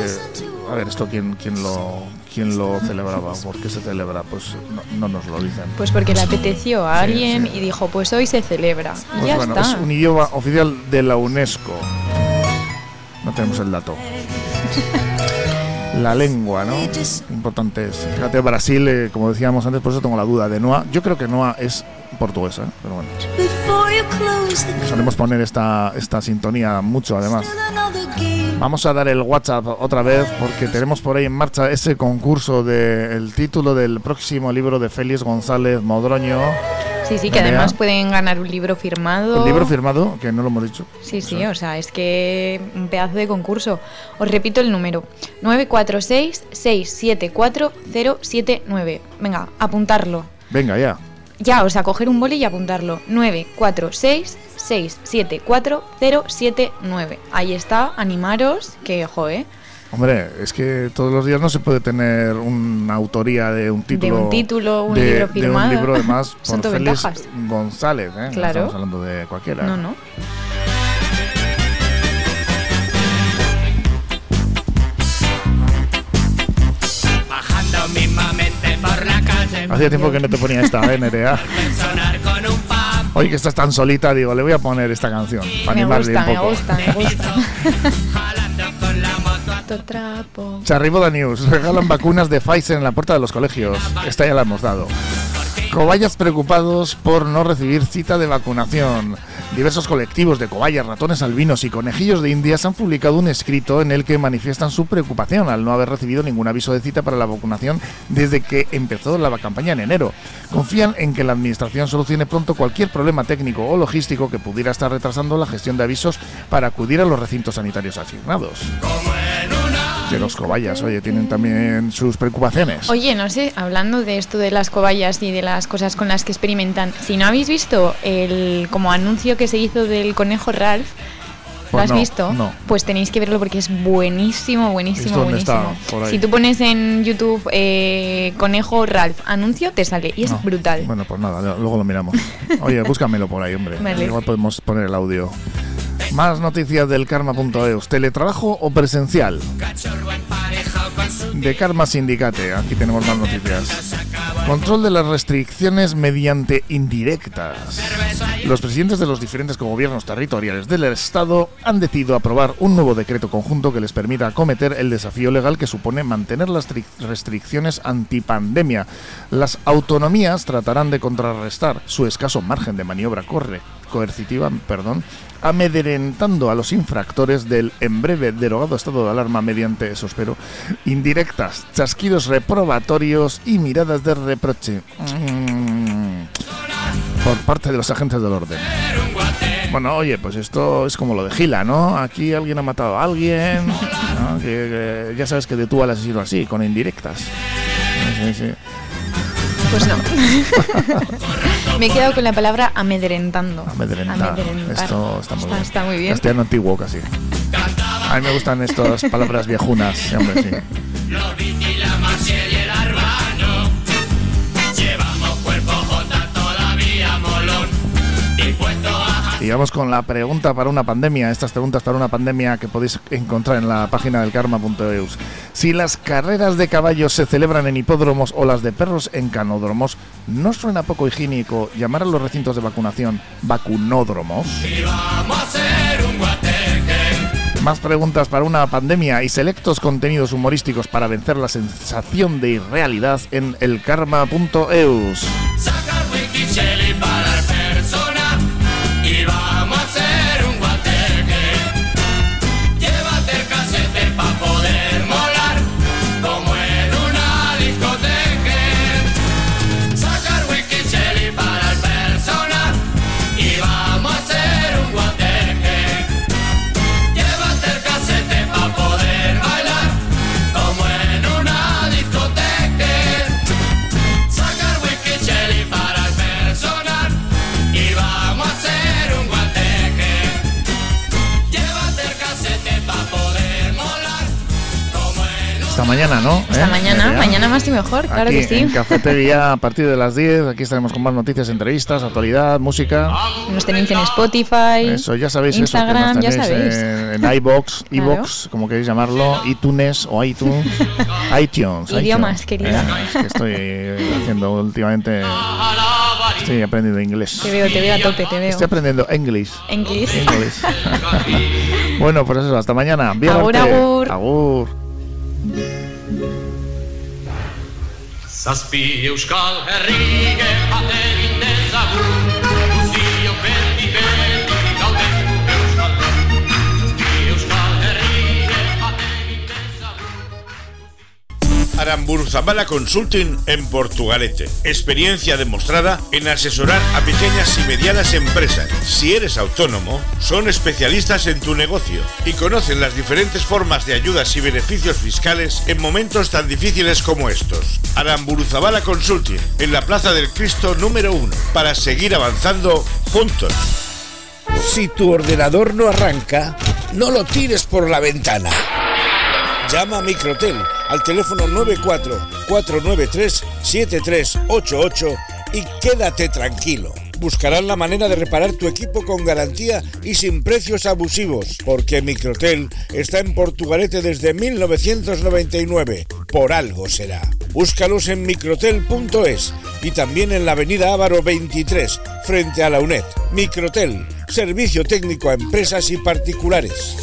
a ver, esto quién, quién lo quién lo celebraba, por qué se celebra, pues no, nos lo dicen. Pues porque le apeteció a alguien y dijo, pues hoy se celebra. Y pues bueno, es un idioma oficial de la UNESCO. No tenemos el dato. la lengua, ¿no? Importante es. Fíjate, Brasil, eh, como decíamos antes, por eso tengo la duda de Noa. Yo creo que Noa es portuguesa, ¿eh? pero bueno. Solemos poner esta, esta sintonía mucho, además. Vamos a dar el WhatsApp otra vez porque tenemos por ahí en marcha ese concurso del título del próximo libro de Félix González Modroño. Sí, sí, que además pueden ganar un libro firmado. ¿Un libro firmado? Que no lo hemos dicho. Sí, sí, o sea, es que un pedazo de concurso. Os repito el número: 946-674-079. Venga, apuntarlo. Venga, ya. Ya, o sea, coger un boli y apuntarlo. 946-674-079. Ahí está, animaros, que, joe. Hombre, es que todos los días no se puede tener una autoría de un título. De un título, un libro firmado. De un libro además por Félix González, ¿eh? Claro. No estamos hablando de cualquiera. No, no. Hacía tiempo que no te ponía esta, ¿eh, Nerea? Hoy que estás tan solita, digo, le voy a poner esta canción para animarle un poco. Me gusta, me gusta. trapo. Charriboda News. Regalan vacunas de Pfizer en la puerta de los colegios. Esta ya la hemos dado. Cobayas preocupados por no recibir cita de vacunación. Diversos colectivos de cobayas, ratones albinos y conejillos de Indias han publicado un escrito en el que manifiestan su preocupación al no haber recibido ningún aviso de cita para la vacunación desde que empezó la campaña en enero. Confían en que la Administración solucione pronto cualquier problema técnico o logístico que pudiera estar retrasando la gestión de avisos para acudir a los recintos sanitarios asignados de los cobayas, oye, tienen también sus preocupaciones. Oye, no sé, hablando de esto de las cobayas y de las cosas con las que experimentan, si no habéis visto el como anuncio que se hizo del conejo Ralph, ¿Lo pues has visto? No. Pues tenéis que verlo porque es buenísimo, buenísimo, buenísimo. Si tú pones en YouTube eh, Conejo Ralph anuncio, te sale y es brutal. Bueno, pues nada, luego lo miramos. Oye, búscamelo por ahí, hombre. Igual podemos poner el audio. Más noticias del karma.eus. ¿Teletrabajo o presencial? De Karma Sindicate. Aquí tenemos más noticias. Control de las restricciones mediante indirectas. Los presidentes de los diferentes gobiernos territoriales del Estado han decidido aprobar un nuevo decreto conjunto que les permita acometer el desafío legal que supone mantener las restricciones antipandemia. Las autonomías tratarán de contrarrestar su escaso margen de maniobra coercitiva, perdón, amedrentando a los infractores del en breve derogado estado de alarma mediante, eso espero, indirectas, chasquidos reprobatorios y miradas de reproche. Mm. por parte de los agentes del orden. Bueno, oye, pues esto es como lo de Gila, ¿no? Aquí alguien ha matado a alguien, ¿no? que, que ya sabes que de tú al asesino así, con indirectas. Sí, sí. Pues no. Me he quedado con la palabra amedrentando. Amedrentar. Amedrentar. Esto está muy Está- bien. está muy bien. Castellano antiguo casi. A mí me gustan estas palabras viejunas, sí, hombre, sí. Y vamos con la pregunta para una pandemia. Estas preguntas para una pandemia que podéis encontrar en la página del karma.eus. Si las carreras de caballos se celebran en hipódromos o las de perros en canódromos, ¿no suena poco higiénico llamar a los recintos de vacunación vacunódromos? y vamos a hacer un. Más preguntas para una pandemia y selectos contenidos humorísticos para vencer la sensación de irrealidad en elkarma.eus. mañana, ¿no? Esta ¿Eh? mañana, Ya. mañana más y mejor, claro que sí. en Cafetería a partir de las 10. Aquí estaremos con más noticias, entrevistas, actualidad, música. Nos tenéis en Spotify, Eso, ya sabéis Instagram, eso, que ya nos tenéis sabéis. en, en iBox, Claro. iBox, como queréis llamarlo, iTunes o iTunes, iTunes. Idiomas, querida. Eh, es que estoy haciendo últimamente, estoy aprendiendo inglés. Te veo, te veo a tope, te veo. Estoy aprendiendo inglés. Inglés. Inglés. bueno, pues eso, hasta mañana. Vía Agur, agur. Agur. Zazpi euskal herri gehat egin Aramburzabala Consulting en Portugalete. Experiencia demostrada en asesorar a pequeñas y medianas empresas. Si eres autónomo, son especialistas en tu negocio y conocen las diferentes formas de ayudas y beneficios fiscales en momentos tan difíciles como estos. Aramburzabala Consulting en la Plaza del Cristo número 1 para seguir avanzando juntos. Si tu ordenador no arranca, no lo tires por la ventana. Llama a Microtel al teléfono 94-493-7388 y quédate tranquilo. Buscarán la manera de reparar tu equipo con garantía y sin precios abusivos, porque Microtel está en Portugalete desde 1999. Por algo será. Búscalos en microtel.es y también en la avenida Ávaro 23, frente a la UNED. Microtel, servicio técnico a empresas y particulares.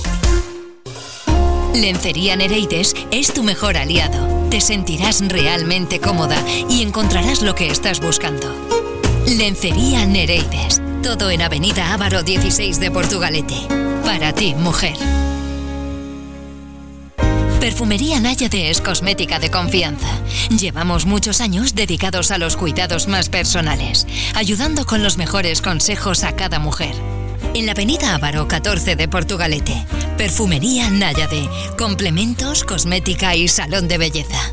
Lencería Nereides es tu mejor aliado. Te sentirás realmente cómoda y encontrarás lo que estás buscando. Lencería Nereides. Todo en Avenida Ávaro 16 de Portugalete. Para ti, mujer. Perfumería Náyade es cosmética de confianza. Llevamos muchos años dedicados a los cuidados más personales, ayudando con los mejores consejos a cada mujer. En la avenida Ávaro 14 de Portugalete, Perfumería Náyade, complementos, cosmética y salón de belleza.